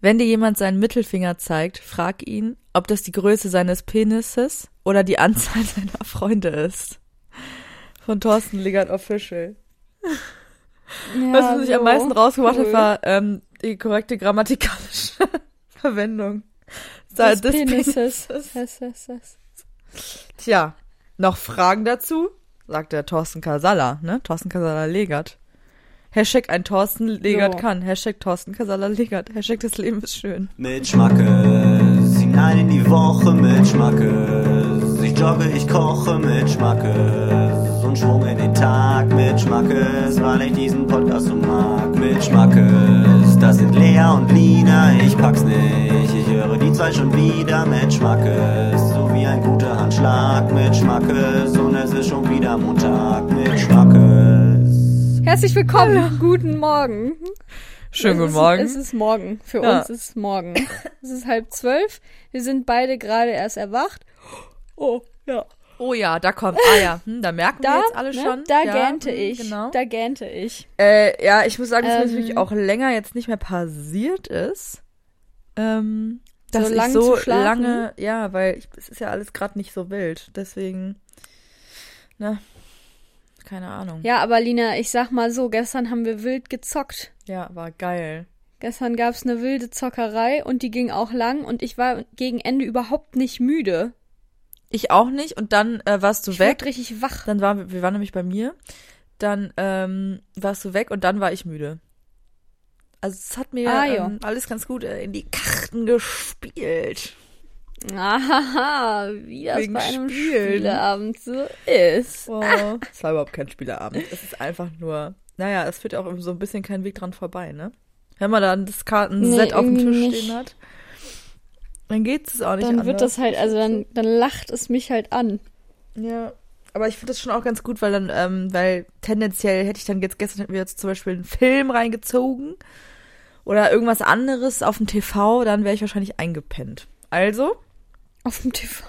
Wenn dir jemand seinen Mittelfinger zeigt, frag ihn, ob das die Größe seines Penises oder die Anzahl seiner Freunde ist. Von Thorsten Liggert Official. Ja, Was mich am so, meisten rausgebracht hat, cool. war ähm, die korrekte grammatikalische Verwendung. des des Penises. Penises. Tja, noch Fragen dazu? Sagt der Thorsten Kasala, ne? Thorsten Kasala Legert. Hashtag ein Thorsten Legert So. kann. Hashtag Thorsten Kasala Legert. Hashtag das Leben ist schön. Mit Schmackes, hinein in die Woche mit Schmackes. Ich jogge, ich koche mit Schmackes. Und Schwung in den Tag mit Schmackes, weil ich diesen Podcast so mag. Mit Schmackes, das sind Lea und Lina, ich pack's nicht. Ich höre die zwei schon wieder mit Schmackes. So wie ein guter Handschlag mit Schmackes. Und es ist schon wieder Montag mit Schmackes. Herzlich willkommen. Guten Morgen. Schönen guten Morgen. Es ist morgen. Für Ja. uns ist es morgen. Es ist halb zwölf. Wir sind beide gerade erst erwacht. Oh, ja. Oh ja, da kommt. Ah ja, hm, da merken Da, wir jetzt alle ne, schon. da ja, gähnte hm, ich. Genau. Da gähnte ich. Äh, ja, ich muss sagen, dass mir Ähm. natürlich auch länger jetzt nicht mehr passiert ist. Ähm, dass So ich lang so zu schlafen? lange, ja, weil ich, es ist ja alles gerade nicht so wild. Deswegen, ne, keine Ahnung. Ja, aber Lina, ich sag mal so, gestern haben wir wild gezockt. Ja, war geil. Gestern gab's eine wilde Zockerei und die ging auch lang und ich war gegen Ende überhaupt nicht müde. Ich auch nicht. Und dann äh, warst du Ich weg. werd richtig wach. Dann waren wir, wir waren nämlich bei mir. Dann ähm, warst du weg und dann war ich müde. Also es hat mir Ah, ähm, alles ganz gut äh, in die Karten gespielt. Ahaha, wie das Wegen bei einem Spielen. Spieleabend so ist. Oh, es war überhaupt kein Spieleabend. Es ist einfach nur, naja, es führt auch so ein bisschen kein Weg dran vorbei, ne? Wenn man dann das Kartenset Nee, auf dem Tisch nicht. stehen hat, dann geht es auch nicht Dann anders. wird das halt, also dann, dann lacht es mich halt an. Ja, aber ich finde das schon auch ganz gut, weil dann, ähm, weil tendenziell hätte ich dann jetzt gestern hätten wir jetzt zum Beispiel einen Film reingezogen oder irgendwas anderes auf dem TV, dann wäre ich wahrscheinlich eingepennt. Also, Auf dem TV.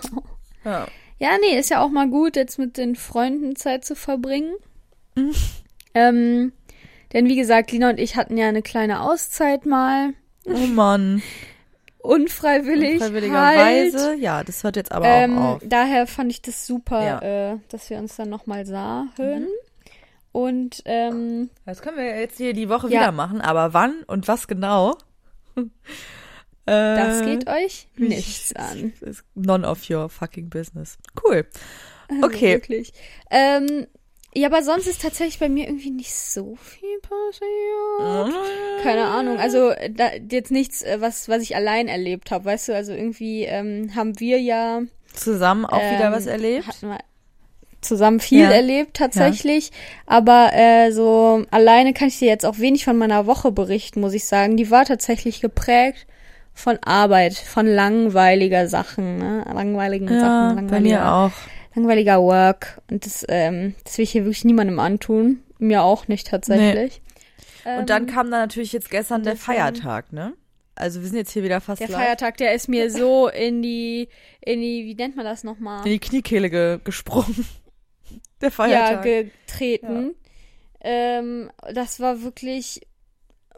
ja. Ja, nee, ist ja auch mal gut, jetzt mit den Freunden Zeit zu verbringen. Mhm. Ähm, denn wie gesagt, Lina und ich hatten ja eine kleine Auszeit mal. Oh Mann. Unfreiwillig. halt. Freiwilligerweise, ja, das hört jetzt aber ähm, auch auf. Daher fand ich das super, Ja. äh, dass wir uns dann nochmal sahen. Mhm. Und ähm, Das können wir jetzt hier die Woche Ja. wieder machen, aber wann und was genau? Das Äh, geht euch nichts an. None of your fucking business. Cool. Okay. wirklich. Ähm, ja, aber sonst ist tatsächlich bei mir irgendwie nicht so viel passiert. Keine Ahnung. Also da, jetzt nichts, äh, was, was ich allein erlebt habe. Weißt du, also irgendwie ähm, haben wir ja Zusammen auch wieder ähm, was erlebt. Hatten wir zusammen viel Ja. erlebt tatsächlich. Aber äh, so alleine kann ich dir jetzt auch wenig von meiner Woche berichten, muss ich sagen. Die war tatsächlich geprägt von Arbeit, von langweiliger Sachen, ne? langweiligen Ja, Sachen, bei langweiliger, mir auch. langweiliger Work. Und das, ähm, das will ich hier wirklich niemandem antun. Mir auch nicht tatsächlich. Und dann Ähm, kam dann natürlich jetzt gestern der Feiertag, ne? Also wir sind jetzt hier wieder fast der live. Feiertag, der ist mir so in die, in die, wie nennt man das nochmal? in die Kniekehle ge gesprungen. Der ja, Feiertag. getreten. Ähm, das war wirklich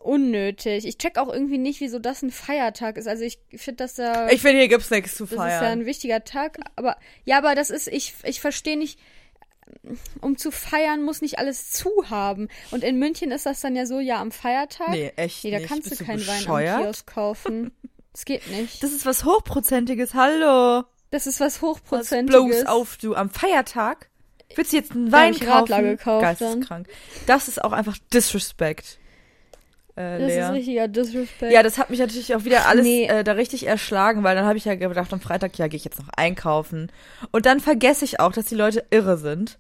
unnötig. Ich check auch irgendwie nicht, wieso das ein Feiertag ist. Also ich finde, dass da ich finde, hier gibt's nichts zu das ist ja feiern. ein wichtiger Tag, aber ja, aber das ist ich ich verstehe nicht um zu feiern muss nicht alles zu haben. Und in München ist das dann ja so, ja, am Feiertag. nee, echt Nee, da nicht. kannst Bist du keinen Wein am? Kiosk kaufen. Das geht nicht. Das ist was Hochprozentiges, hallo. Das ist was Was Hochprozentiges. bloß auf, du, am Feiertag? Willst du jetzt einen Wein ich kaufen? Radler gekauft Geisteskrank. Das ist auch einfach Disrespect. Äh, Das Lea. ist richtiger Disrespect. Ja, das hat mich natürlich auch wieder alles Nee. äh, da richtig erschlagen, weil dann habe ich ja gedacht, am Freitag, ja, gehe ich jetzt noch einkaufen. Und dann vergesse ich auch, dass die Leute irre sind.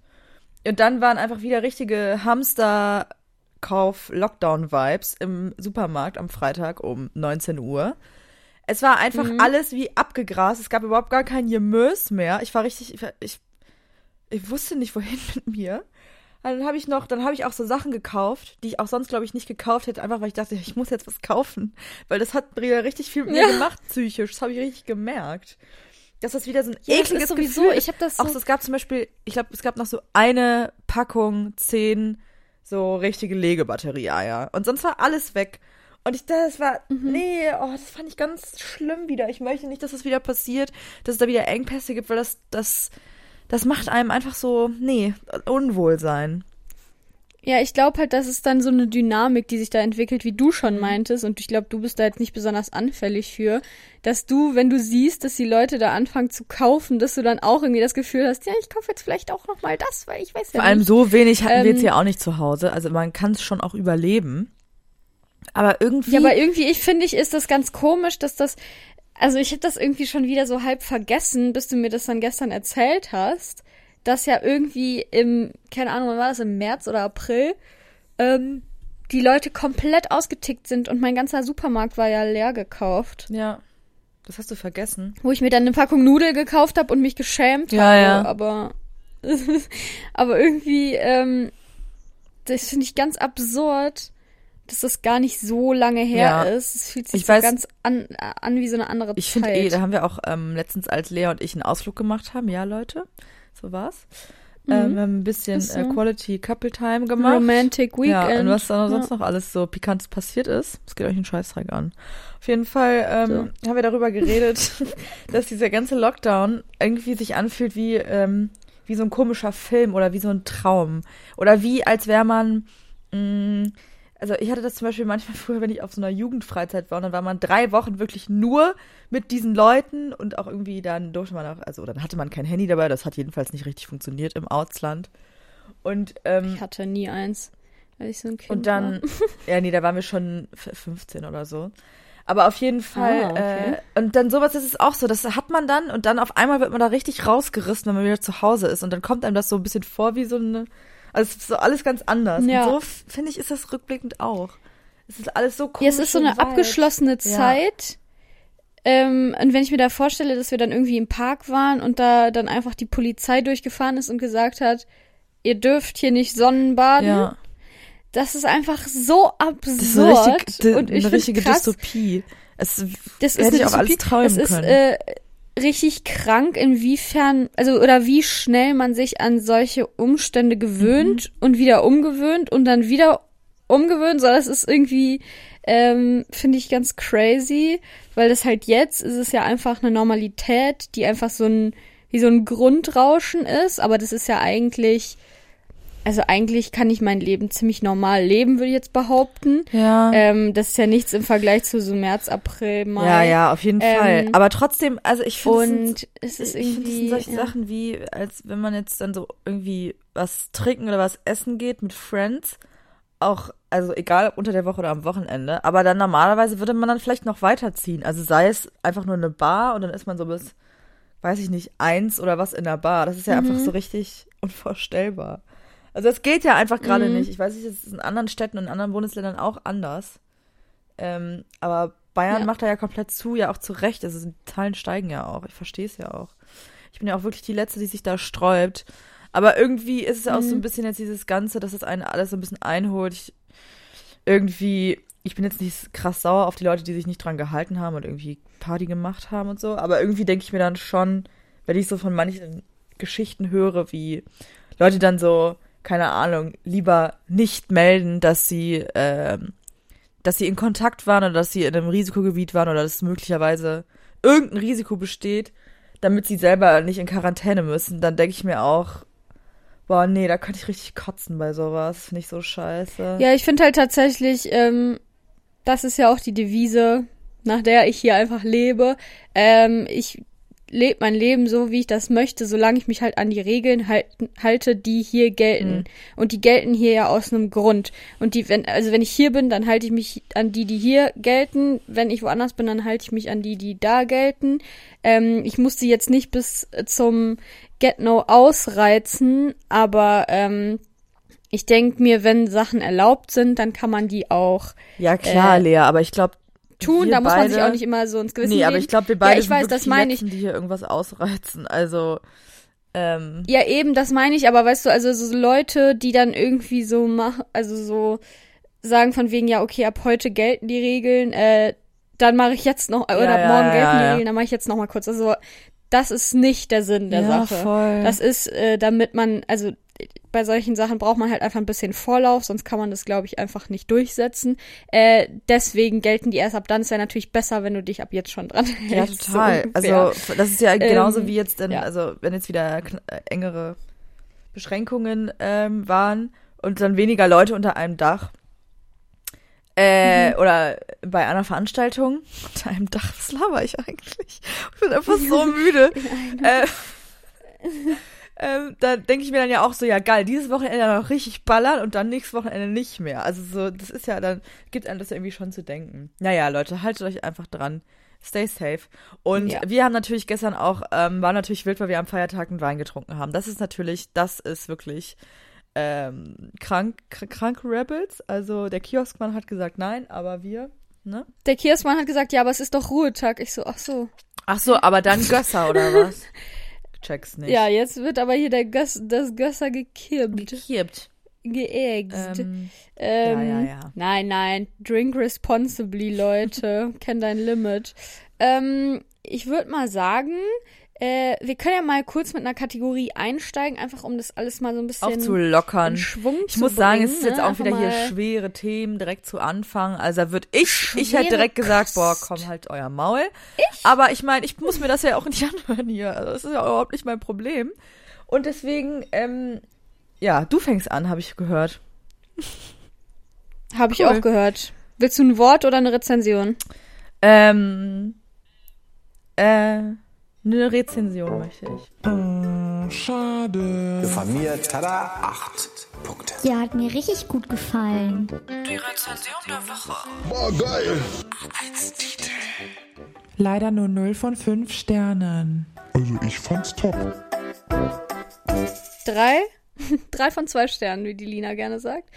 Und dann waren einfach wieder richtige Hamsterkauf-Lockdown-Vibes im Supermarkt am Freitag um 19 Uhr. Es war einfach Mhm. alles wie abgegrast. Es gab überhaupt gar kein Gemüse mehr. Ich war richtig, ich, ich, ich wusste nicht, wohin mit mir. Und Dann habe ich noch, dann habe ich auch so Sachen gekauft, die ich auch sonst, glaube ich, nicht gekauft hätte, einfach weil ich dachte, ich muss jetzt was kaufen. Weil das hat wieder richtig viel mit mir Ja. gemacht, psychisch. Das habe ich richtig gemerkt. Dass das wieder so ein Ja, ekliges ist sowieso, Gefühl ich habe das so, Auch so, es gab zum Beispiel, ich glaube, es gab noch so eine Packung, zehn so richtige Legebatterie-Eier. Und sonst war alles weg. Und ich, das war, nee, oh, das fand ich ganz schlimm wieder. Ich möchte nicht, dass das wieder passiert, dass es da wieder Engpässe gibt, weil das, das, das macht einem einfach so, nee, Unwohlsein. Ja, ich glaube halt, das ist dann so eine Dynamik, die sich da entwickelt, wie du schon meintest. Und ich glaube, du bist da jetzt nicht besonders anfällig für, dass du, wenn du siehst, dass die Leute da anfangen zu kaufen, dass du dann auch irgendwie das Gefühl hast, ja, ich kaufe jetzt vielleicht auch noch mal das, weil ich weiß ja Vor allem nicht. so wenig hatten wir Ähm, jetzt ja auch nicht zu Hause. Also man kann es schon auch überleben. Aber irgendwie. Ja, aber irgendwie, ich finde, ich ist das ganz komisch, dass das, also ich habe das irgendwie schon wieder so halb vergessen, bis du mir das dann gestern erzählt hast, dass ja irgendwie im, keine Ahnung, wann war das, im März oder April, ähm, die Leute komplett ausgetickt sind und mein ganzer Supermarkt war ja leer gekauft. ja. Das hast du vergessen. Wo ich mir dann eine Packung Nudel gekauft habe und mich geschämt Ja, habe. ja. Aber, aber irgendwie, ähm, das finde ich ganz absurd, dass das gar nicht so lange her Ja. ist. Es fühlt sich Ich so weiß- ganz an, an wie so eine andere Ich Zeit. finde eh, da haben wir auch ähm, letztens, als Lea und ich einen Ausflug gemacht haben, ja, Leute, so war's. Ähm, wir haben ein bisschen Mhm. So. äh, Quality Couple Time gemacht. Romantic Weekend. Ja, und was da noch Ja. sonst noch alles so Pikantes passiert ist, das geht euch einen Scheißdreck an. Auf jeden Fall ähm, haben wir darüber geredet, dass dieser ganze Lockdown irgendwie sich anfühlt wie, ähm, wie so ein komischer Film oder wie so ein Traum. Oder wie, als wäre man, mh, also ich hatte das zum Beispiel manchmal früher, wenn ich auf so einer Jugendfreizeit war, und dann war man drei Wochen wirklich nur mit diesen Leuten und auch irgendwie dann durfte man auch, also dann hatte man kein Handy dabei, das hat jedenfalls nicht richtig funktioniert im Ausland. Und ähm, Ich hatte nie eins, weil ich so ein Kind und dann, war. ja, nee, da waren wir schon f- 15 oder so. Aber auf jeden Fall, Ah, okay. äh, und dann sowas ist es auch so, das hat man dann und dann auf einmal wird man da richtig rausgerissen, wenn man wieder zu Hause ist und dann kommt einem das so ein bisschen vor wie so eine, also es ist so alles ganz anders. Ja. Und so finde ich, ist das rückblickend auch. Es ist alles so komisch. Ja, es ist so eine abgeschlossene Zeit. Ähm, und wenn ich mir da vorstelle, dass wir dann irgendwie im Park waren und da dann einfach die Polizei durchgefahren ist und gesagt hat, ihr dürft hier nicht Sonnenbaden, Ja, das ist einfach so absurd. das ist eine, richtig, und ich eine richtige krass, Dystopie. Es das ist hätte eine ich auch alles Dystopie. träumen es ist können. äh, richtig krank, inwiefern, also oder wie schnell man sich an solche Umstände gewöhnt Mhm. und wieder umgewöhnt und dann wieder umgewöhnt. So, das ist irgendwie, ähm, finde ich ganz crazy, weil das halt jetzt ist es ja einfach eine Normalität, die einfach so ein wie so ein Grundrauschen ist, aber das ist ja eigentlich also eigentlich kann ich mein Leben ziemlich normal leben, würde ich jetzt behaupten. ja. Ähm, das ist ja nichts im Vergleich zu so März, April, Mai. ja, ja, auf jeden Ähm, Fall. Aber trotzdem, also ich finde, Und es ist ich finde, das sind irgendwie. solche ja. Sachen wie, als wenn man jetzt dann so irgendwie was trinken oder was essen geht mit Friends. Auch, also egal ob unter der Woche oder am Wochenende. Aber dann normalerweise würde man dann vielleicht noch weiterziehen. Also sei es einfach nur eine Bar und dann ist man so bis, weiß ich nicht, eins oder was in der Bar. Das ist ja Mhm. einfach so richtig unvorstellbar. Also das geht ja einfach gerade Mhm. nicht. Ich weiß nicht, es ist in anderen Städten und in anderen Bundesländern auch anders. Ähm, aber Bayern Ja. macht da ja komplett zu, ja auch zu Recht. Also die Zahlen steigen ja auch. Ich verstehe es ja auch. Ich bin ja auch wirklich die Letzte, die sich da sträubt. Aber irgendwie ist es ja auch so ein Mhm. bisschen jetzt dieses Ganze, dass es einen alles so ein bisschen einholt. Ich, irgendwie, ich bin jetzt nicht krass sauer auf die Leute, die sich nicht dran gehalten haben und irgendwie Party gemacht haben und so. Aber irgendwie denke ich mir dann schon, wenn ich so von manchen Geschichten höre, wie Leute dann so, keine Ahnung, lieber nicht melden, dass sie, ähm, dass sie in Kontakt waren oder dass sie in einem Risikogebiet waren oder dass möglicherweise irgendein Risiko besteht, damit sie selber nicht in Quarantäne müssen, dann denke ich mir auch, boah, nee, da könnte ich richtig kotzen bei sowas. Finde ich so scheiße. Ja, ich finde halt tatsächlich, ähm, das ist ja auch die Devise, nach der ich hier einfach lebe. Ähm, ich lebe mein Leben so, wie ich das möchte, solange ich mich halt an die Regeln halten, halte, die hier gelten. Mhm. Und die gelten hier ja aus einem Grund. Und die, wenn, also wenn ich hier bin, dann halte ich mich an die, die hier gelten. Wenn ich woanders bin, dann halte ich mich an die, die da gelten. Ähm, ich musste jetzt nicht bis zum Get-No ausreizen, aber ähm, ich denke mir, wenn Sachen erlaubt sind, dann kann man die auch Ja, klar, Äh, Lea, aber ich glaube, tun. Wir da muss man sich beide- auch nicht immer so ins Gewissen nee, aber ich glaube, wir beide ja, ich sind weiß, das meine die ich. Die hier irgendwas ausreizen. Also, ähm, Ja, eben, das meine ich, aber weißt du, also so Leute, die dann irgendwie so machen, also so sagen von wegen, ja, okay, ab heute gelten die Regeln, äh, dann mache ich jetzt noch, oder Ja, ab morgen ja, gelten die ja. Regeln, dann mache ich jetzt noch mal kurz. Also das ist nicht der Sinn der Sache. voll. Das ist, äh, damit man, also bei solchen Sachen braucht man halt einfach ein bisschen Vorlauf, sonst kann man das, glaube ich, einfach nicht durchsetzen. Äh, deswegen gelten die erst ab dann. Es wäre natürlich besser, wenn du dich ab jetzt schon dran Ja, hältst. total. so also das ist ja genauso Ähm, wie jetzt, in, ja. also wenn jetzt wieder äh, engere Beschränkungen ähm, waren und dann weniger Leute unter einem Dach. Äh, oder bei einer Veranstaltung unter einem Dach. Was laber ich eigentlich? Ich bin einfach so müde. äh, ähm, da denke ich mir dann ja auch so, ja geil, dieses Wochenende dann noch richtig ballern und dann nächstes Wochenende nicht mehr. Also so, das ist ja dann, gibt einem das irgendwie schon zu denken. Naja, Leute, haltet euch einfach dran. Stay safe. Und Ja. wir haben natürlich gestern auch, ähm, war natürlich wild, weil wir am Feiertag einen Wein getrunken haben. Das ist natürlich, das ist wirklich ähm, krank, kr- krank Rebels. Also der Kioskmann hat gesagt nein, aber wir, ne? Der Kioskmann hat gesagt, ja, aber es ist doch Ruhetag. Ich so, ach so. Ach so, aber dann Gösser oder was? Check's nicht. Ja, jetzt wird aber hier der Göss, das Gösser gekippt, gekippt. geäxt. Ähm, Ähm, ja, ja, ja. Nein, nein. Drink responsibly, Leute. Kenn dein Limit. Ähm, ich würde mal sagen, äh, wir können ja mal kurz mit einer Kategorie einsteigen, einfach um das alles mal so ein bisschen aufzulockern. Schwung Ich zu muss sagen, es bringen, ist jetzt ne? auch Einfach wieder hier schwere Themen direkt zu Anfang. Also würde ich, ich hätte Schwere direkt gesagt, Kost. boah, komm halt euer Maul. Ich? Aber ich meine, ich muss mir das ja auch nicht anhören hier. Also das ist ja überhaupt nicht mein Problem. Und deswegen, ähm, ja, du fängst an, habe ich gehört. Habe ich Cool. auch gehört. Willst du ein Wort oder eine Rezension? Ähm, äh, eine Rezension möchte ich. Schade. Von mir, tada, acht Punkte. Ja, hat mir richtig gut gefallen. Leider nur 0 von 5 Sternen. Also ich fand's top. Drei? Drei von zwei Sternen, wie die Lina gerne sagt.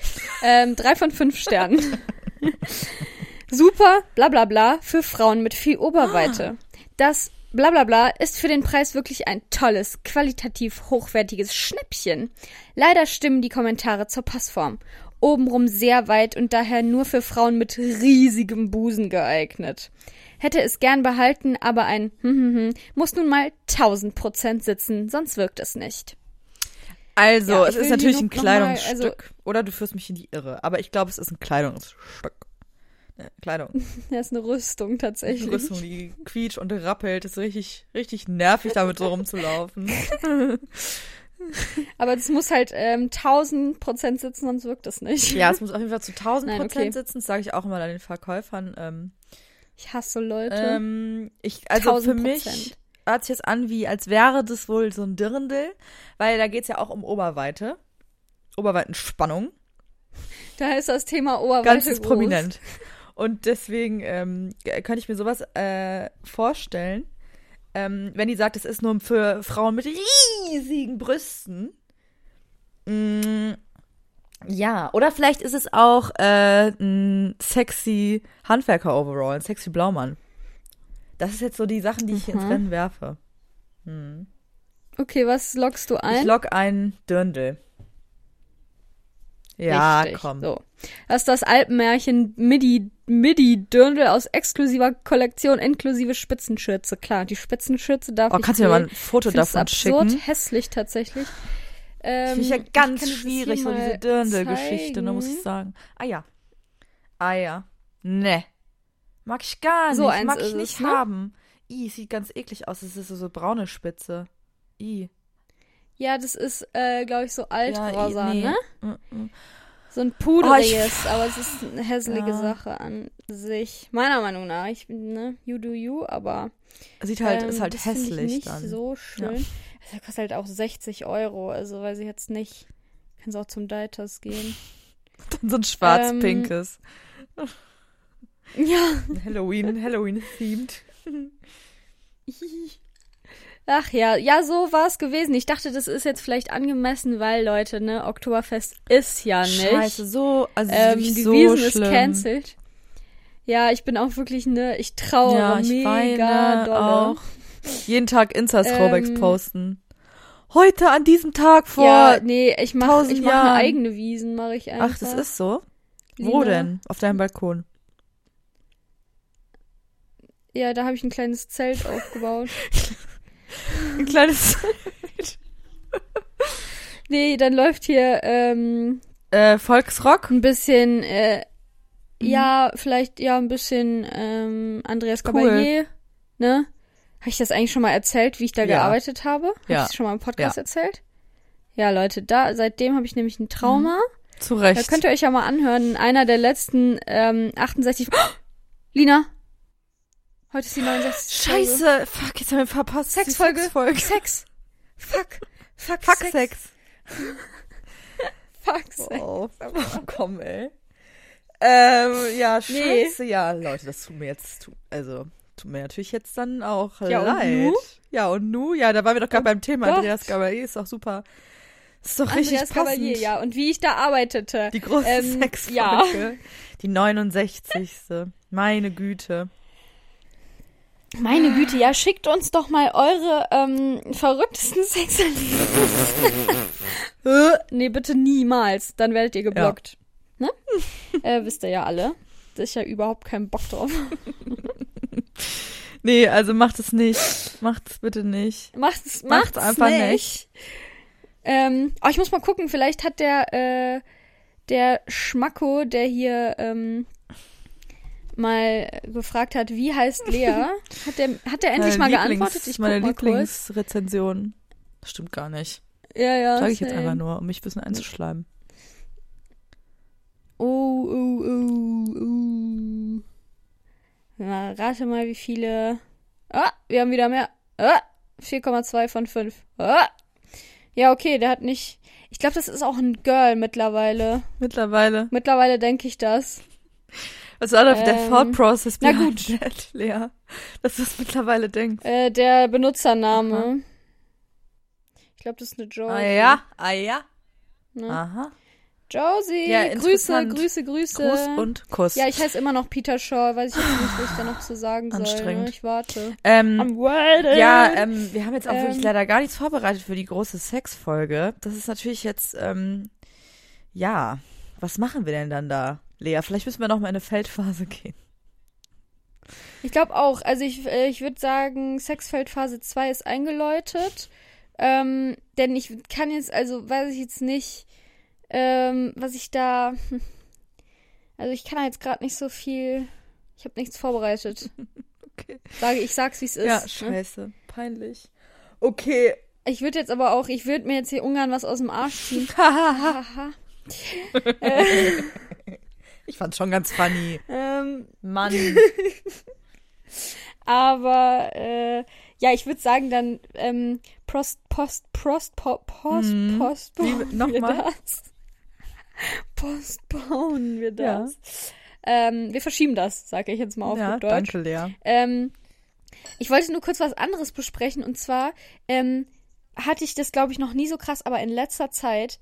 Ähm, drei von fünf Sternen. Super, bla bla bla, für Frauen mit viel Oberweite. Das bla bla bla ist für den Preis wirklich ein tolles, qualitativ hochwertiges Schnäppchen. Leider stimmen die Kommentare zur Passform. Obenrum sehr weit und daher nur für Frauen mit riesigem Busen geeignet. Hätte es gern behalten, aber ein hm, hm, hm, muss nun mal 1000 Prozent sitzen, sonst wirkt es nicht. Also, Ja, es ist natürlich ein noch mal, Kleidungsstück. also- oder du führst mich in die Irre. Aber ich glaube, es ist ein Kleidungsstück. Kleidung. Das ist eine Rüstung tatsächlich. Die Rüstung, die quietscht und rappelt. Das ist richtig, richtig nervig, damit so rumzulaufen. Aber das muss halt ähm, 1000 Prozent sitzen, sonst wirkt das nicht. Ja, es muss auf jeden Fall zu 1000 Nein, Prozent okay. sitzen. Das sage ich auch immer den Verkäufern. Ähm, Ich hasse Leute. ähm, ich, also für 1000%. mich hört sich das an, wie als wäre das wohl so ein Dirndl, weil da geht's ja auch um Oberweite. Oberweitenspannung. da ist das Thema Oberweite Ganz groß. prominent. Und deswegen ähm, kann ich mir sowas äh, vorstellen, ähm, wenn die sagt, es ist nur für Frauen mit riesigen Brüsten. Mm, ja, oder vielleicht ist es auch äh, ein sexy Handwerker-Overall, ein sexy Blaumann. Das ist jetzt so die Sachen, die ich ins Mhm. Rennen werfe. Okay, was lockst du Ich ein? lock ein Dirndl. Ja, Richtig. komm. So. Das ist das Alpenmärchen Midi, Midi Dirndl aus exklusiver Kollektion inklusive Spitzenschürze. Klar, die Spitzenschürze darf Oh, ich kannst du mir mal ein Foto Ich davon absurd schicken? hässlich tatsächlich. Ähm, Finde ich ja ich ganz das schwierig, so diese Dirndl-Geschichte, ne, muss ich sagen. Ah ja. Ah ja. Ne. Mag ich gar So nicht. eins Mag ich nicht es, ne? haben. I, sieht ganz eklig aus. Es ist so, so braune Spitze. I. Ja, das ist, äh, glaube ich, so Ja, altrosa, nee. ne? Mm, mm. So ein Oh, pudriges, aber es ist eine hässliche Ja. Sache an sich. Meiner Meinung nach. Ich bin, ne, you do you, aber Sieht halt, ähm, ist halt hässlich ich nicht dann. so schön. Das kostet halt auch 60 Euro, also weiß ich jetzt nicht. Kannst auch zum Deitas gehen. Dann so ein schwarz-pinkes. Ja. Halloween, Halloween-themed. Ach ja, ja, so war es gewesen. Ich dachte, das ist jetzt vielleicht angemessen, weil, Leute, ne, Oktoberfest ist ja nicht. Scheiße, so, also Ähm, die so Wiesen schlimm. ist cancelled. Ja, ich bin auch wirklich, ne, ich trauere Ja, ich mega weine dolle. auch. Jeden Tag Insta-Throwbacks Ähm, posten. Heute an diesem Tag vor. ja, nee, ich mach, tausend ich mach eine eigene Wiesen, mache ich einfach. Ach, das ist so? Wo Lina. denn? Auf deinem Balkon. Ja, da habe ich ein kleines Zelt aufgebaut. Ein kleines. Nee, dann läuft hier ähm, Äh, Volksrock? ein bisschen, äh, ja, vielleicht, ja, ein bisschen ähm, Andreas Cool. Ne? Habe ich das eigentlich schon mal erzählt, wie ich da Ja. gearbeitet habe? Habe Ja. ich das schon mal im Podcast Ja. erzählt? Ja, Leute, da, seitdem habe ich nämlich ein Trauma. Zu Da Recht. könnt ihr euch ja mal anhören, in einer der letzten ähm, 68. Oh, Lina! Heute ist die 69. Folge. Scheiße, fuck, jetzt haben wir verpasst. Sexfolge. Sexfolge. Sex. Fuck. Fuck, Fuck Sex. Sex. Fuck Sex. Oh, komm, ey. Ähm, ja, Nee. scheiße. Ja, Leute, das tut mir jetzt, also, tut mir natürlich jetzt dann auch Ja, und leid. nu? Ja, und nu? Ja, da waren wir doch gerade beim Thema. Gott. Andreas Gabalier ist doch super. Ist doch richtig Andreas passend. Gabalier, ja. Und wie ich da arbeitete. Die große Ähm, Sexfolge. ja. Die 69. Meine Güte. Meine Güte, ja, schickt uns doch mal eure ähm, verrücktesten Sexerlebnisse. Nee, bitte niemals. Dann werdet ihr geblockt. Ne? äh, wisst ihr ja alle. Da ist ja überhaupt kein Bock drauf. Nee, also macht es nicht. Macht es bitte nicht. Macht's, Macht's macht's einfach nicht. nicht. Ähm, oh, ich muss mal gucken, vielleicht hat der, äh, der Schmacko, der hier ähm, mal gefragt hat, wie heißt Lea, hat der, hat der endlich mal Meine Lieblings- geantwortet? Ich Meine mal. Lieblingsrezension. Das stimmt gar nicht. Ja, ja. Sage ich jetzt einfach nur, um mich ein bisschen einzuschleimen. Oh, oh, oh, oh. Na, rate mal, wie viele. Ah, wir haben wieder mehr. Ah, 4,2 von 5. Ah. Ja, okay, der hat nicht. Ich glaube, das ist auch ein Girl mittlerweile. Mittlerweile. Mittlerweile denke ich das. War da der Ähm, Thought Process na gut. that, Lea? Dass du es mittlerweile denkst. Äh, der Benutzername. Ich glaube, das ist eine Josie. Ah ja, ah ja. Ne? Aha. Josie, Ja, Grüße. Grüße, Grüße. Gruß und Kuss. ja, ich heiße immer noch Peter Shaw. Weiß ich jetzt nicht, was ich da noch zu sagen soll. Anstrengend. Ne? Ich warte. ähm, I'm waiting. ja, ähm, wir haben jetzt auch Ähm. wirklich leider gar nichts vorbereitet für die große Sexfolge. Das ist natürlich jetzt, ähm, ja, was machen wir denn dann da, Lea? Vielleicht müssen wir noch mal in eine Feldphase gehen. Ich glaube auch. Also ich, äh, ich würde sagen, Sexfeld Phase 2 ist eingeläutet. Ähm, denn ich kann jetzt, also weiß ich jetzt nicht, ähm, was ich da. hm. Also ich kann da jetzt gerade nicht so viel. Ich habe nichts vorbereitet. Okay. Sage ich, sag's wie es ist. ja, ne? scheiße. Peinlich. Okay. Ich würde jetzt aber auch, ich würde mir jetzt hier ungern was aus dem Arsch ziehen. Haha. Ich fand's schon ganz funny. ähm, Mann. aber äh, ja, ich würde sagen dann ähm, Prost, Post, Prost, po, Post, Mhm. Post, Wie- nochmal? das. Postponen wir Ja. das. Ähm, wir verschieben das, sage ich jetzt mal auf ja, Deutsch. danke, Lea. Ähm, ich wollte nur kurz was anderes besprechen und zwar ähm, hatte ich das, glaube ich, noch nie so krass, aber in letzter Zeit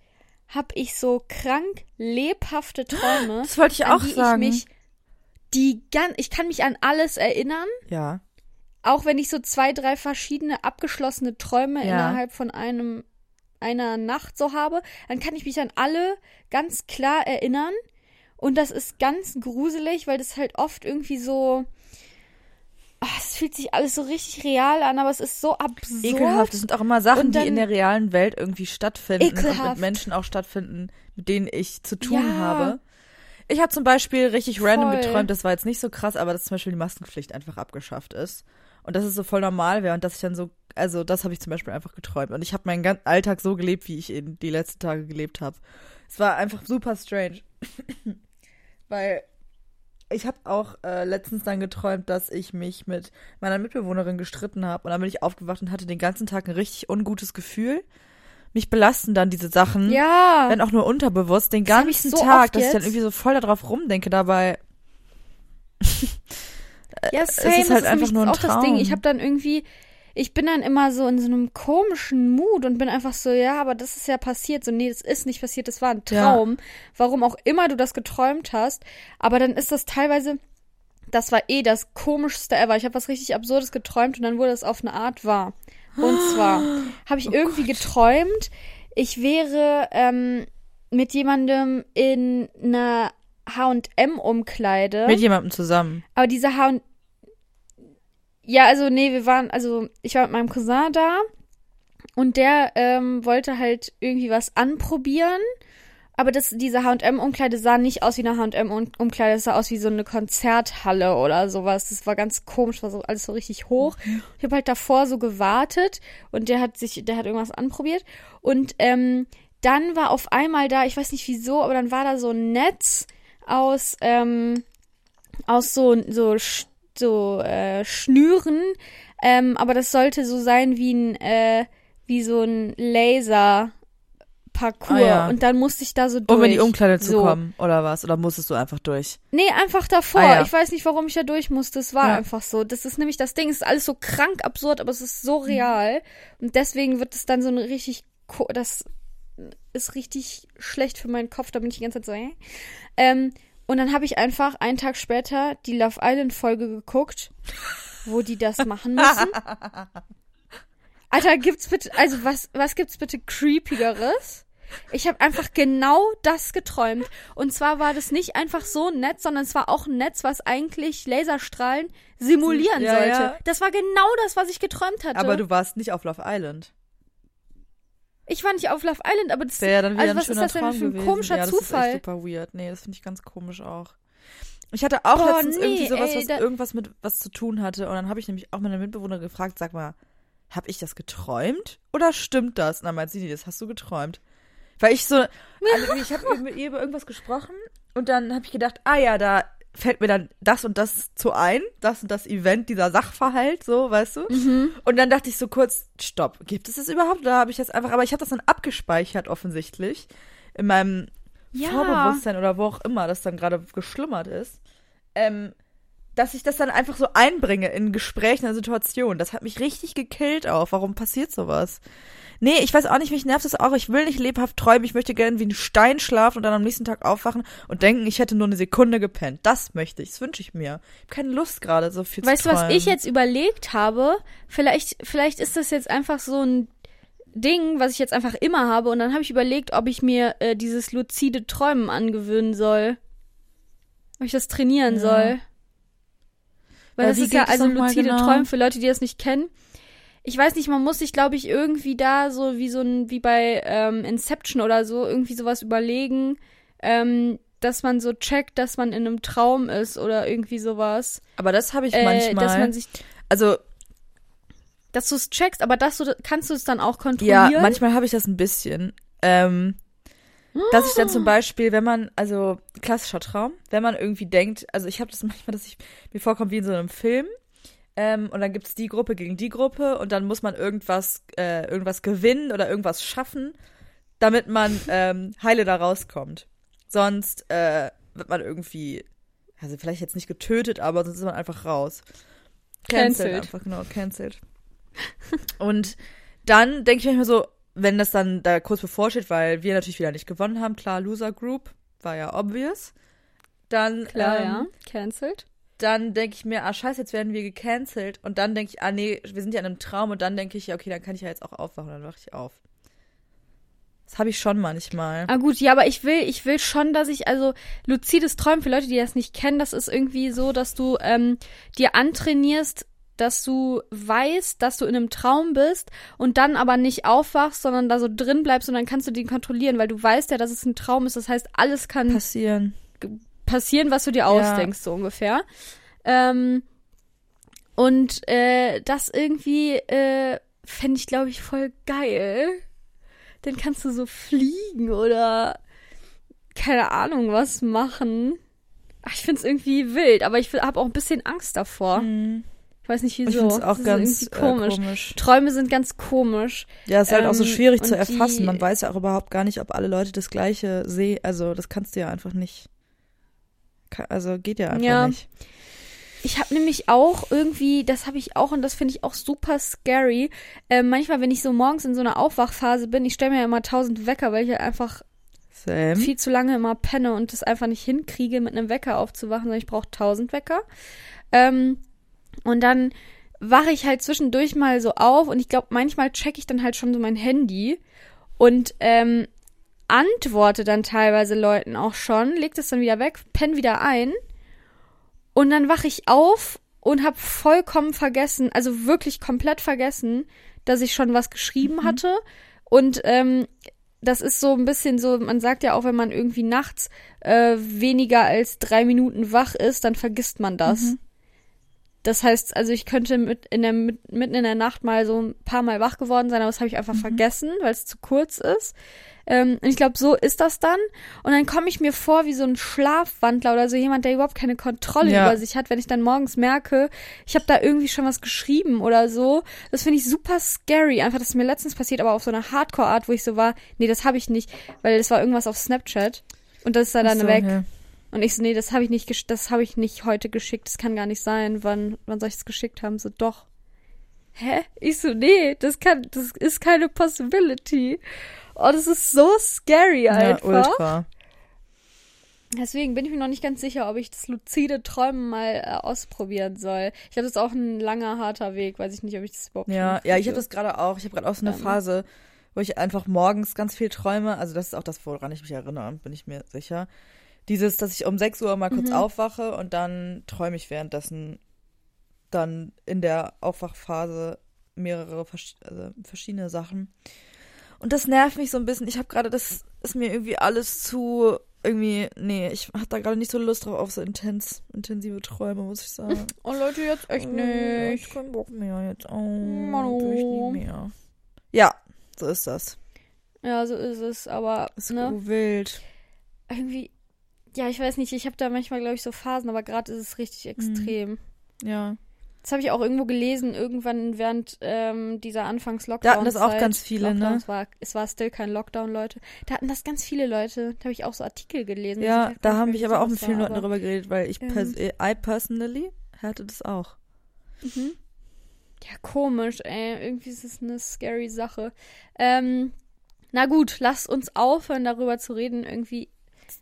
habe ich so krank lebhafte Träume, Das wollte ich auch die sagen. ich mich die gan ich kann mich an alles erinnern, ja. auch wenn ich so zwei, drei verschiedene abgeschlossene Träume Ja. innerhalb von einem einer Nacht so habe, dann kann ich mich an alle ganz klar erinnern und das ist ganz gruselig, weil das halt oft irgendwie so ah, es fühlt sich alles so richtig real an, aber es ist so absurd. Ekelhaft. Das sind auch immer Sachen, Und die dann- in der realen Welt irgendwie stattfinden und mit Ekelhaft. Menschen auch stattfinden, mit denen ich zu tun Ja. habe. Ich habe zum Beispiel richtig random Voll. geträumt, das war jetzt nicht so krass, aber dass zum Beispiel die Maskenpflicht einfach abgeschafft ist. Und dass es so voll normal wäre und dass ich dann so, also das habe ich zum Beispiel einfach geträumt. Und ich habe meinen ganzen Alltag so gelebt, wie ich ihn die letzten Tage gelebt habe. Es war einfach super strange. Weil ich habe auch äh, letztens dann geträumt, dass ich mich mit meiner Mitbewohnerin gestritten habe. Und dann bin ich aufgewacht und hatte den ganzen Tag ein richtig ungutes Gefühl. Mich belasten dann diese Sachen. ja. Wenn auch nur unterbewusst, den Das ganzen so Tag, dass ich dann irgendwie so voll darauf rumdenke, dabei. Ja, es same. ist halt das einfach nämlich nur ein auch das Ding. Traum. Ich habe dann irgendwie, ich bin dann immer so in so einem komischen Mut und bin einfach so, ja, aber das ist ja passiert. So, nee, das ist nicht passiert, das war ein Ja. Traum. Warum auch immer du das geträumt hast. Aber dann ist das teilweise, das war eh das komischste ever. Ich habe was richtig Absurdes geträumt und dann wurde es auf eine Art wahr. Und zwar habe ich Oh irgendwie geträumt, ich wäre ähm, mit jemandem in einer H&M-Umkleide. Mit jemandem zusammen. Aber diese H ja, also nee, wir waren, also ich war mit meinem Cousin da und der ähm, wollte halt irgendwie was anprobieren. Aber das, diese H&M-Umkleide sah nicht aus wie eine H&M-Umkleide, es sah aus wie so eine Konzerthalle oder sowas. Das war ganz komisch, war so alles so richtig hoch. Ich habe halt davor so gewartet und der hat sich, der hat irgendwas anprobiert. Und ähm, dann war auf einmal da, ich weiß nicht wieso, aber dann war da so ein Netz aus, ähm, aus so, so, Sch- so äh, Schnüren. Ähm, aber das sollte so sein wie ein, äh, wie so ein Laser. Parcours Ah, ja. und dann musste ich da so durch. Um in die Umkleide zu so. kommen, oder was? Oder musstest du einfach durch? Nee, einfach davor. Ah, ja. Ich weiß nicht, warum ich da durch musste. Es war Ja. einfach so. Das ist nämlich das Ding. Es ist alles so krank absurd, aber es ist so Mhm. real. Und deswegen wird es dann so eine richtig, das ist richtig schlecht für meinen Kopf. Da bin ich die ganze Zeit so, äh. ähm, Und dann habe ich einfach einen Tag später die Love Island Folge geguckt, wo die das machen müssen. Alter, gibt's bitte, also was, was gibt's bitte creepigeres? Ich habe einfach genau das geträumt. Und zwar war das nicht einfach so ein Netz, sondern es war auch ein Netz, was eigentlich Laserstrahlen simulieren Ja, sollte. ja. Das war genau das, was ich geträumt hatte. Aber du warst nicht auf Love Island. Ich war nicht auf Love Island, aber das Wäre dann wieder also ein was ist schöner das denn Traum für ein gewesen. komischer ja, das Ist Zufall? echt super weird. Nee, das finde ich ganz komisch auch. Ich hatte auch Boah, letztens nee, irgendwie sowas, ey, was irgendwas mit was zu tun hatte. Und dann habe ich nämlich auch meine Mitbewohner gefragt, sag mal, habe ich das geträumt? Oder stimmt das? Und dann meint sie, das hast du geträumt. Weil ich so, also ich habe mit ihr über irgendwas gesprochen und dann habe ich gedacht, ah ja, da fällt mir dann das und das zu ein, das und das Event, dieser Sachverhalt, so, weißt du? Mhm. Und dann dachte ich so kurz, stopp, gibt es das überhaupt? Da habe ich das einfach, aber ich habe das dann abgespeichert offensichtlich in meinem Ja. Vorbewusstsein oder wo auch immer das dann gerade geschlummert ist, ähm, dass ich das dann einfach so einbringe in Gesprächen, in Situationen. Das hat mich richtig gekillt auch. Warum passiert sowas? Nee, ich weiß auch nicht, mich nervt das auch. Ich will nicht lebhaft träumen. Ich möchte gerne wie ein Stein schlafen und dann am nächsten Tag aufwachen und denken, ich hätte nur eine Sekunde gepennt. Das möchte ich. Das wünsche ich mir. Ich habe keine Lust gerade so viel Weißt zu du, träumen. was ich jetzt überlegt habe? Vielleicht, vielleicht ist das jetzt einfach so ein Ding, was ich jetzt einfach immer habe. Und dann habe ich überlegt, ob ich mir äh, dieses luzide Träumen angewöhnen soll. Ob ich das trainieren Ja. soll. Weil Ja, das ist ja das also luzide genau? Träumen für Leute, die das nicht kennen. Ich weiß nicht, man muss sich, glaube ich, irgendwie da so wie so ein, wie bei ähm, Inception oder so, irgendwie sowas überlegen, ähm, dass man so checkt, dass man in einem Traum ist oder irgendwie sowas. Aber das habe ich Äh, manchmal. dass man sich also dass du es checkst, aber dass du kannst du es dann auch kontrollieren. Ja, manchmal habe ich das ein bisschen. Ähm, dass ich dann zum Beispiel, wenn man, also klassischer Traum, wenn man irgendwie denkt, also ich habe das manchmal, dass ich mir vorkommt wie in so einem Film. Ähm, und dann gibt's die Gruppe gegen die Gruppe und dann muss man irgendwas, äh, irgendwas gewinnen oder irgendwas schaffen, damit man ähm, heile da rauskommt. Sonst äh, wird man irgendwie, also vielleicht jetzt nicht getötet, aber sonst ist man einfach raus. Cancelled. einfach, genau, cancelled. Und dann denke ich manchmal so, wenn das dann da kurz bevorsteht, weil wir natürlich wieder nicht gewonnen haben, klar, Loser Group, war ja obvious. Dann, Klar, ähm, ja. Cancelled. dann denke ich mir, ah scheiße, jetzt werden wir gecancelt. Und dann denke ich, ah nee, wir sind ja in einem Traum. Und dann denke ich, ja, okay, dann kann ich ja jetzt auch aufwachen. Dann wache ich auf. Das habe ich schon manchmal. Ah gut, ja, aber ich will, ich will schon, dass ich, also luzides Träumen, für Leute, die das nicht kennen, das ist irgendwie so, dass du ähm, dir antrainierst, dass du weißt, dass du in einem Traum bist und dann aber nicht aufwachst, sondern da so drin bleibst und dann kannst du den kontrollieren, weil du weißt ja, dass es ein Traum ist. Das heißt, alles kann Passieren. passieren, was du dir ausdenkst, so ungefähr. Ähm, und äh, das irgendwie äh, fände ich, glaube ich, voll geil. Dann kannst du so fliegen oder keine Ahnung was machen. Ach, ich find's irgendwie wild, aber ich habe auch ein bisschen Angst davor. Ich weiß nicht wieso. Ich finde es auch ganz äh, komisch. komisch. Träume sind ganz komisch. Ja, es ist halt auch so Ähm, schwierig zu erfassen. Man weiß ja auch überhaupt gar nicht, ob alle Leute das Gleiche sehen. Also, das kannst du ja einfach nicht. Also, geht ja einfach Ja. nicht. Ich habe nämlich auch irgendwie, das habe ich auch und das finde ich auch super scary. Äh, manchmal, wenn ich so morgens in so einer Aufwachphase bin, ich stelle mir ja immer tausend Wecker, weil ich halt einfach Same. viel zu lange immer penne und das einfach nicht hinkriege, mit einem Wecker aufzuwachen, sondern ich brauche tausend Wecker. Ähm, und dann wache ich halt zwischendurch mal so auf und ich glaube, manchmal checke ich dann halt schon so mein Handy und ähm, antworte dann teilweise Leuten auch schon, leg das dann wieder weg, penne wieder ein und dann wache ich auf und habe vollkommen vergessen, also wirklich komplett vergessen, dass ich schon was geschrieben Mhm. hatte. Und ähm, das ist so ein bisschen so, man sagt ja auch, wenn man irgendwie nachts äh, weniger als drei Minuten wach ist, dann vergisst man das. Mhm. Das heißt, also ich könnte mit in der, mit, mitten in der Nacht mal so ein paar Mal wach geworden sein, aber das habe ich einfach Mhm. vergessen, weil es zu kurz ist. Ähm, und ich glaube, so ist das dann. Und dann komme ich mir vor wie so ein Schlafwandler oder so jemand, der überhaupt keine Kontrolle Ja. über sich hat, wenn ich dann morgens merke, ich habe da irgendwie schon was geschrieben oder so. Das finde ich super scary. Einfach, das ist mir letztens passiert, aber auf so eine Hardcore-Art, wo ich so war, nee, das habe ich nicht, weil das war irgendwas auf Snapchat. Und das ist da dann so, weg. ja. Und ich so, nee, das habe ich nicht, gesch- das habe ich nicht heute geschickt. Das kann gar nicht sein. Wann, wann soll ich es geschickt haben? So, doch. Hä? Ich so, nee, das kann, das ist keine Possibility. Oh, das ist so scary Ja, einfach. ultra. Deswegen bin ich mir noch nicht ganz sicher, ob ich das luzide Träumen mal äh, ausprobieren soll. Ich glaube, das auch ein langer, harter Weg. Weiß ich nicht, ob ich das überhaupt Ja, ja, ich habe das gerade auch. Ich habe gerade auch so eine Ähm. Phase, wo ich einfach morgens ganz viel träume. Also das ist auch das, woran ich mich erinnere, bin ich mir sicher. Dieses, dass ich um 6 Uhr mal kurz Mhm. aufwache und dann träume ich währenddessen dann in der Aufwachphase mehrere also verschiedene Sachen. Und das nervt mich so ein bisschen. Ich habe gerade, das ist mir irgendwie alles zu irgendwie, nee, ich hatte da gerade nicht so Lust drauf auf so intens, intensive Träume, muss ich sagen. Oh Leute, jetzt echt Ich nicht. hab keinen Bock mehr jetzt. Oh, Manu. ich nie mehr. Ja, so ist das. Ja, so ist es. Aber Ist ne, so wild. irgendwie, ja, ich weiß nicht. Ich habe da manchmal, glaube ich, so Phasen, aber gerade ist es richtig extrem. Ja. Das habe ich auch irgendwo gelesen, irgendwann während ähm, dieser Anfangs-Lockdown. Da hatten das auch ganz viele, ne? Es war, es war still kein Lockdown, Leute. Da hatten das ganz viele Leute. Da habe ich auch so Artikel gelesen. Ja, weiß da haben nicht ich mehr, aber auch mit vielen war, Leuten darüber geredet, weil ich, Ähm. pers I personally hatte das auch. Mhm. Ja, komisch, ey. Irgendwie ist es eine scary Sache. Ähm, na gut, lasst uns aufhören, darüber zu reden. Irgendwie.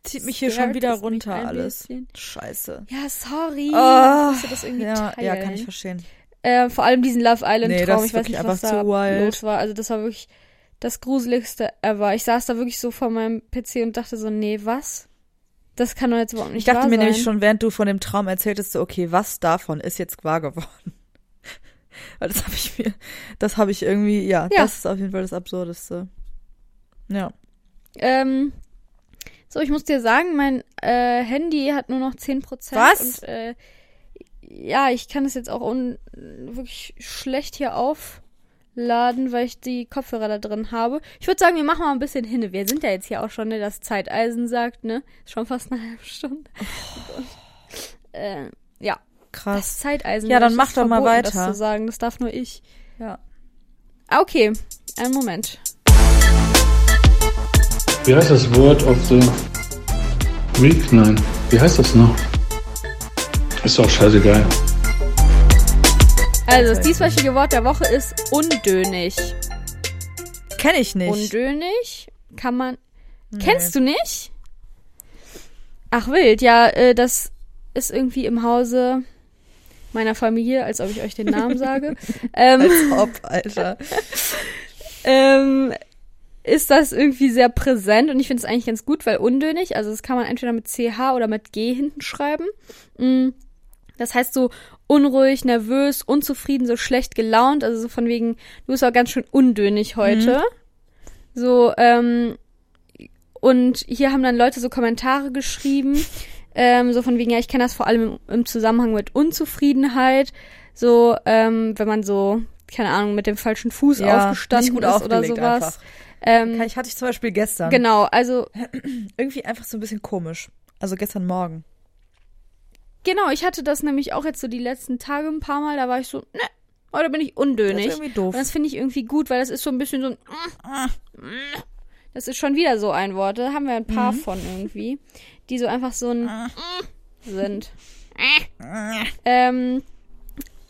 Zieht mich hier schon wieder runter alles. bisschen. Scheiße. Ja, sorry. Ah, ich musste das irgendwie Ja, teilen. ja, kann ich verstehen. Äh, vor allem diesen Love Island Nee, Traum. ich weiß wirklich nicht, was da wild. los war. Also das war wirklich das gruseligste ever. Ich saß da wirklich so vor meinem PC und dachte so, nee, was? Das kann doch jetzt überhaupt nicht Ich dachte mir sein. nämlich schon, während du von dem Traum erzähltest, so, okay, was davon ist jetzt wahr geworden? Weil das habe ich mir, das habe ich irgendwie, ja, Ja. das ist auf jeden Fall das Absurdeste. Ja. Ähm, so, ich muss dir sagen, mein äh, Handy hat nur noch 10%. Was? Und, äh, ja, ich kann es jetzt auch un wirklich schlecht hier aufladen, weil ich die Kopfhörer da drin habe. Ich würde sagen, wir machen mal ein bisschen hin. Wir sind ja jetzt hier auch schon, ne, das Zeiteisen sagt, ne? Ist schon fast eine halbe Stunde. äh, ja, das Krass. Zeiteisen. Ja, dann das mach doch mal weiter. Das zu sagen, das darf nur ich. Ja. Ah, okay. Einen Moment. Wie heißt das Word of the Week? Nein. Wie heißt das noch? Ist doch scheißegal. Also, das dieswöchige Wort der Woche ist undönig. Kenne ich nicht. Undönig kann man. Kennst du nicht? Ach wild, ja, äh, das ist irgendwie im Hause meiner Familie, als ob ich euch den Namen sage. ähm, Als ob, Alter. ähm, ist das irgendwie sehr präsent und ich finde es eigentlich ganz gut, weil undönig, also das kann man entweder mit CH oder mit G hinten schreiben. Mm, Das heißt so unruhig, nervös, unzufrieden, so schlecht gelaunt, also so von wegen, du bist auch ganz schön undönig heute. So, ähm, und hier haben dann Leute so Kommentare geschrieben, ähm, so von wegen, ja, ich kenne das vor allem im, im Zusammenhang mit Unzufriedenheit, so, ähm, wenn man so, keine Ahnung, mit dem falschen Fuß Ja, aufgestanden ist oder sowas. einfach. Ähm, ich, hatte ich zum Beispiel gestern. genau, also Irgendwie einfach so ein bisschen komisch. Also gestern Morgen. genau, ich hatte das nämlich auch jetzt so die letzten Tage ein paar Mal, da war ich so, ne, heute bin ich Das undönig. ist irgendwie doof. Und das finde ich irgendwie gut, weil das ist so ein bisschen so ein. Das ist schon wieder so ein Wort. Da haben wir ein paar von irgendwie, die so einfach so ein sind. ähm,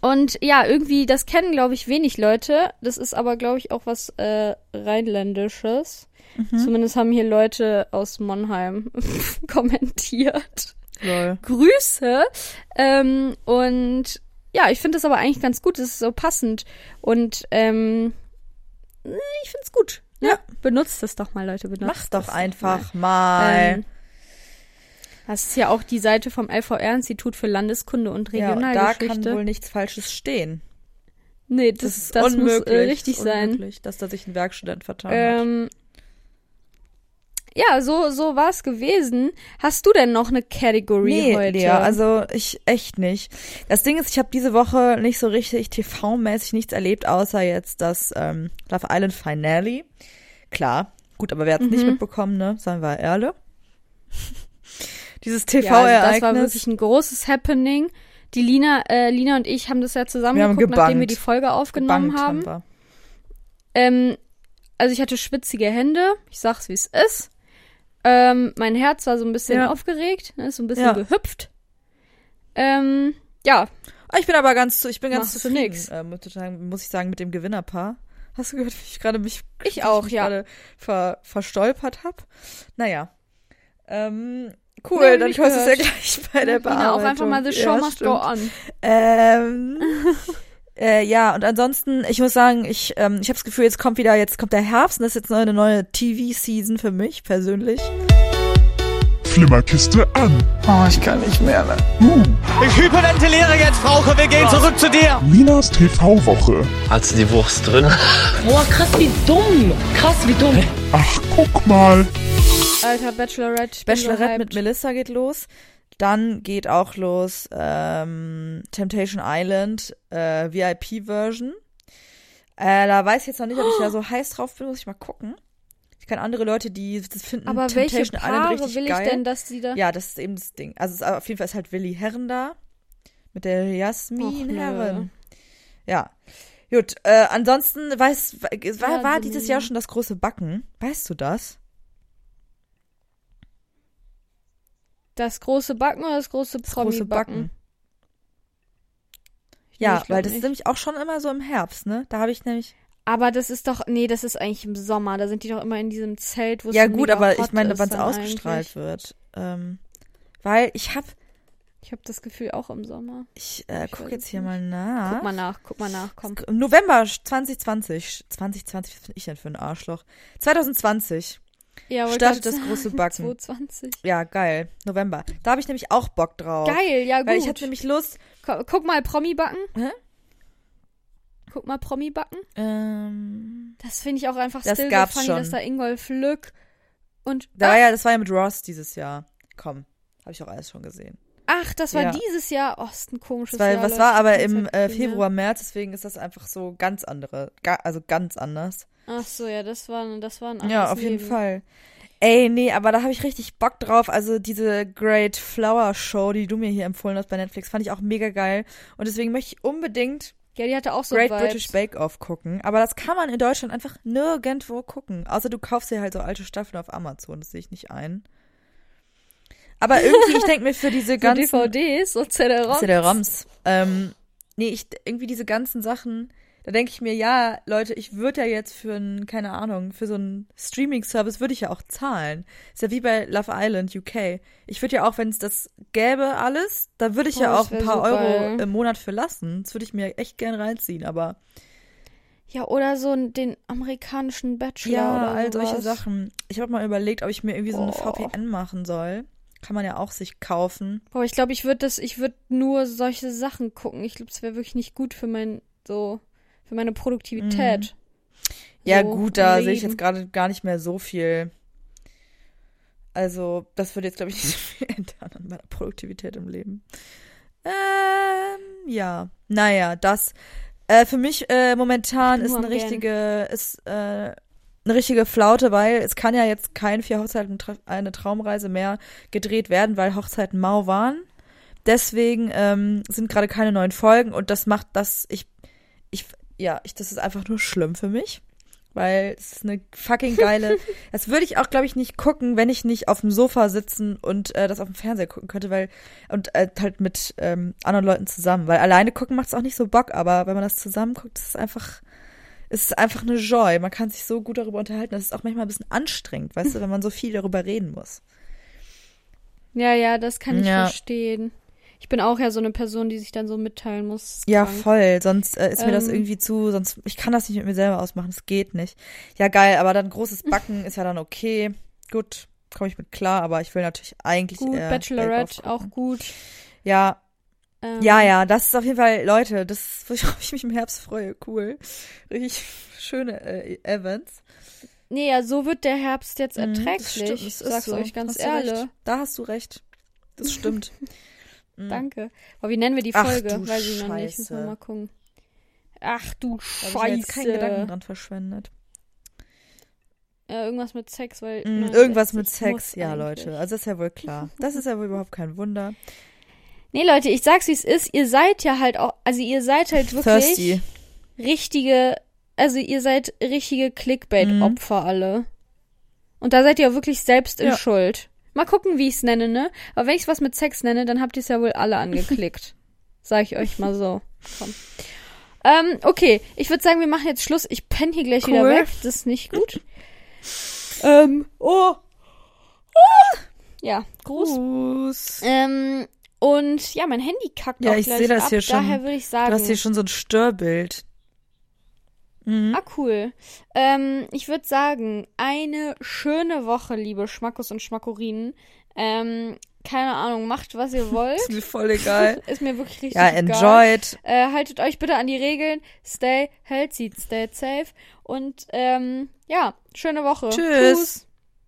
und ja, irgendwie, das kennen, glaube ich, wenig Leute. Das ist aber, glaube ich, auch was äh, Rheinländisches. Zumindest haben hier Leute aus Monheim kommentiert. Lol. Grüße. Ähm, und ja, ich finde das aber eigentlich ganz gut. Es ist so passend. Und ähm, ich finde es gut. Ne? Ja. Benutzt es doch mal, Leute. Benutzt Mach doch einfach mal. mal. Ähm, das ist ja auch die Seite vom LVR-Institut für Landeskunde und ja, und da kann Regionalgeschichte. wohl nichts Falsches stehen. Nee, das, Das ist das unmöglich. muss äh, richtig das ist sein. unmöglich, dass da sich ein Werkstudent vertan hat. Ähm, ja, so, so war's gewesen. Hast du denn noch eine Category Nee, heute? Lea, also ich echt nicht. Das Ding ist, ich habe diese Woche nicht so richtig TV-mäßig nichts erlebt, außer jetzt das ähm, Love Island Finale. Klar, gut, aber wer hat's nicht Mhm. mitbekommen, ne? Seien wir ehrlich. Dieses ja, also das war TV-Ereignis. wirklich ein großes Happening. Die Lina, äh, Lina und ich haben das ja zusammen Wir haben geguckt, nachdem wir die Folge aufgenommen Gebankt haben. wir. Ähm, also ich hatte schwitzige Hände. Ich sag's, wie es ist. Ähm, mein Herz war so ein bisschen Ja. aufgeregt, ne, ist so ein bisschen Ja. gehüpft. Ähm, ja, Ah, Ich bin aber ganz zu, ich bin ganz Machst zufrieden, äh, muss, ich sagen, ich mit dem Gewinnerpaar. Hast du gehört, wie ich gerade mich, Ich auch, mich ja. gerade ver, verstolpert hab? Naja. Ähm, cool, Nee, dann hörst du es ja gleich bei der Bearbeitung. auch einfach mal the show Ja, must go on. Ähm, äh, ja, und ansonsten, ich muss sagen, ich, ähm, ich habe das Gefühl, jetzt kommt wieder, jetzt kommt der Herbst und das ist jetzt eine neue TV-Season für mich persönlich. Flimmerkiste an. Oh, ich kann nicht mehr, ne? Ich hyperventiliere jetzt, Frauke. Wir gehen zurück zu dir. Linas TV-Woche. Hat's die Wurst drin? Boah, krass, wie dumm. Krass, wie dumm. Ach, guck mal. Alter, Bachelorette. ich bin so Bachelorette mit. Melissa geht los. Dann geht auch los ähm, Temptation Island äh, VIP-Version. Äh, da weiß ich jetzt noch nicht, ob ich da so heiß drauf bin, muss ich mal gucken. Ich kann andere Leute, die das finden Aber welche Temptation Island Paare richtig will ich geil. denn, dass die da... Ja, das ist eben das Ding. Also es ist, auf jeden Fall ist halt Willi Herren da. Mit der Och, Jasmin nö. Herren. Ja. Gut, äh, ansonsten weiß, war, war dieses. Jahr schon das große Backen? Weißt du das? Das große Backen oder das große Das große? Backen. Nee, Ja, glaub weil das ist nicht. nämlich auch schon immer so im Herbst, ne? Da habe ich nämlich. Aber das ist doch, nee, das ist eigentlich im Sommer. Da sind die doch immer in diesem Zelt, wo es Ja, gut, aber ich meine, wann es ausgestrahlt eigentlich. wird. Ähm, weil ich habe, Ich habe das Gefühl auch im Sommer. ich äh, Ich guck jetzt hier nicht. mal nach. Guck mal nach, guck mal nach, komm. Im November 2020. 2020, was bin ich denn für ein Arschloch? 2020. Ja, startet das große Backen. 220. Ja, geil. November. Da habe ich nämlich auch Bock drauf. Geil, ja gut. Weil ich hatte nämlich Lust. Gu- Guck mal, Promi-Backen. Hä? Guck mal, Promi-Backen. Ähm, Das finde ich auch einfach Das still gab's so funny, schon. dass da Ingolf Lück und... da ah, ja, das war ja mit Ross dieses Jahr. Komm, habe ich auch alles schon gesehen. ach, das war Ja. dieses Jahr. Oh, ist ein komisches war, Jahr. was Leute. war aber im äh. Februar, März, deswegen ist das einfach so ganz andere, ga, also ganz anders. Ach so, ja, das war, das war ein anderes Ja, auf jeden Leben. Fall. Ey, nee, aber da habe ich richtig Bock drauf. Also diese Great Flower Show, die du mir hier empfohlen hast bei Netflix, fand ich auch mega geil. Und deswegen möchte ich unbedingt Ja, die hatte auch so Great Vibes. British Bake Off gucken. Aber das kann man in Deutschland einfach nirgendwo gucken. Außer du kaufst dir halt so alte Staffeln auf Amazon. Das sehe ich nicht ein. Aber irgendwie, ich denke mir für diese So ganzen DVDs und CD-ROMs. CD-ROMs. Ähm, nee, ich irgendwie diese ganzen Sachen, da denke ich mir, ja, Leute, ich würde ja jetzt für ein, keine Ahnung, für so einen Streaming-Service würde ich ja auch zahlen. Ist ja wie bei Love Island UK. Ich würde ja auch, wenn es das gäbe alles, da würde ich Oh, ja das auch ein paar Euro geil. im Monat für lassen. Das würde ich mir echt gern reinziehen, aber Ja, oder so den amerikanischen Bachelor ja, oder all solche sowas. Sachen. Ich habe mal überlegt, ob ich mir irgendwie so eine Oh. VPN machen soll. Kann man ja auch sich kaufen. Boah, ich glaube, ich würde das, ich würde nur solche Sachen gucken. Ich glaube, es wäre wirklich nicht gut für mein, so, für meine Produktivität. Ja, So, gut, da sehe ich jetzt gerade gar nicht mehr so viel. Also, das würde jetzt, glaube ich, nicht so viel ändern an meiner Produktivität im Leben. Ähm, ja. Naja, das äh, für mich äh, momentan ist eine richtige, ist äh, eine richtige Flaute, weil es kann ja jetzt kein vier Hochzeiten eine Traumreise mehr gedreht werden, weil Hochzeiten mau waren. Deswegen ähm, sind gerade keine neuen Folgen und das macht das, ich, ich, ja, ich, das ist einfach nur schlimm für mich. Weil es ist eine fucking geile. das würde ich auch, glaube ich, nicht gucken, wenn ich nicht auf dem Sofa sitzen und äh, das auf dem Fernseher gucken könnte, weil und äh, halt mit ähm, anderen Leuten zusammen. Weil alleine gucken macht es auch nicht so Bock, aber wenn man das zusammen guckt, ist es einfach, ist es einfach eine Joy. Man kann sich so gut darüber unterhalten. Das ist auch manchmal ein bisschen anstrengend, weißt du, wenn man so viel darüber reden muss. Ja, ja, das kann ich Ja. verstehen. Ich bin auch ja so eine Person, die sich dann so mitteilen muss. Ja, Krank. voll. Sonst äh, ist mir das Ähm. irgendwie zu, sonst, ich kann das nicht mit mir selber ausmachen. Das geht nicht. Ja, geil, aber dann großes Backen ist ja dann okay. Gut, komme ich mit klar, aber ich will natürlich eigentlich Gut, eher Bachelorette auch gut. Ja, Ähm, Ja, ja, das ist auf jeden Fall, Leute, das worauf ich mich im Herbst freue. Cool. Richtig schöne äh, Events. Nee, ja, so wird der Herbst jetzt Mhm, das erträglich. stimmt, das ist sag's so. euch ganz ehrlich. Da hast du recht. Das stimmt. Mhm. Danke. Aber wie nennen wir die Ach, Weiß du Weiß ich noch nicht. Müssen wir Scheiße. mal gucken. Ach du Da habe ich mir jetzt keinen Gedanken Scheiße. dran verschwendet. Ja, irgendwas mit Sex, weil. Mhm, 69 irgendwas mit Sex, ja, eigentlich. Leute. Also das ist ja wohl klar. Das ist ja wohl überhaupt kein Wunder. Nee, Leute, ich sag's wie es ist. Ihr seid ja halt auch. Also, ihr seid halt wirklich Thirsty. richtige. Also, ihr seid richtige Clickbait-Opfer alle. Und da seid ihr auch wirklich selbst in Ja. Schuld. Mal gucken, wie ich's nenne, ne? Aber wenn ich's was mit Sex nenne, dann habt ihr's ja wohl alle angeklickt. Sag ich euch mal so. Komm. Ähm, okay, ich würde sagen, wir machen jetzt Schluss. Ich penne hier gleich wieder Cool. weg. Das ist nicht gut. ähm, oh. Ah. Ja, Gruß. Gruß. Ähm, und ja, mein Handy kackt Ja, auch ich gleich sehe das ab. hier schon. Daher würde ich sagen. Du hast hier schon so ein Störbild. Mhm. Ah, cool. Ähm, ich würde sagen, eine schöne Woche, liebe Schmackos und Schmackorinen. Ähm, keine Ahnung, macht, was ihr wollt. Ist mir voll egal. Ist mir wirklich richtig ja, egal. enjoyed. Äh, haltet euch bitte an die Regeln. Stay healthy, stay safe. Und ähm, ja, schöne Woche. Tschüss.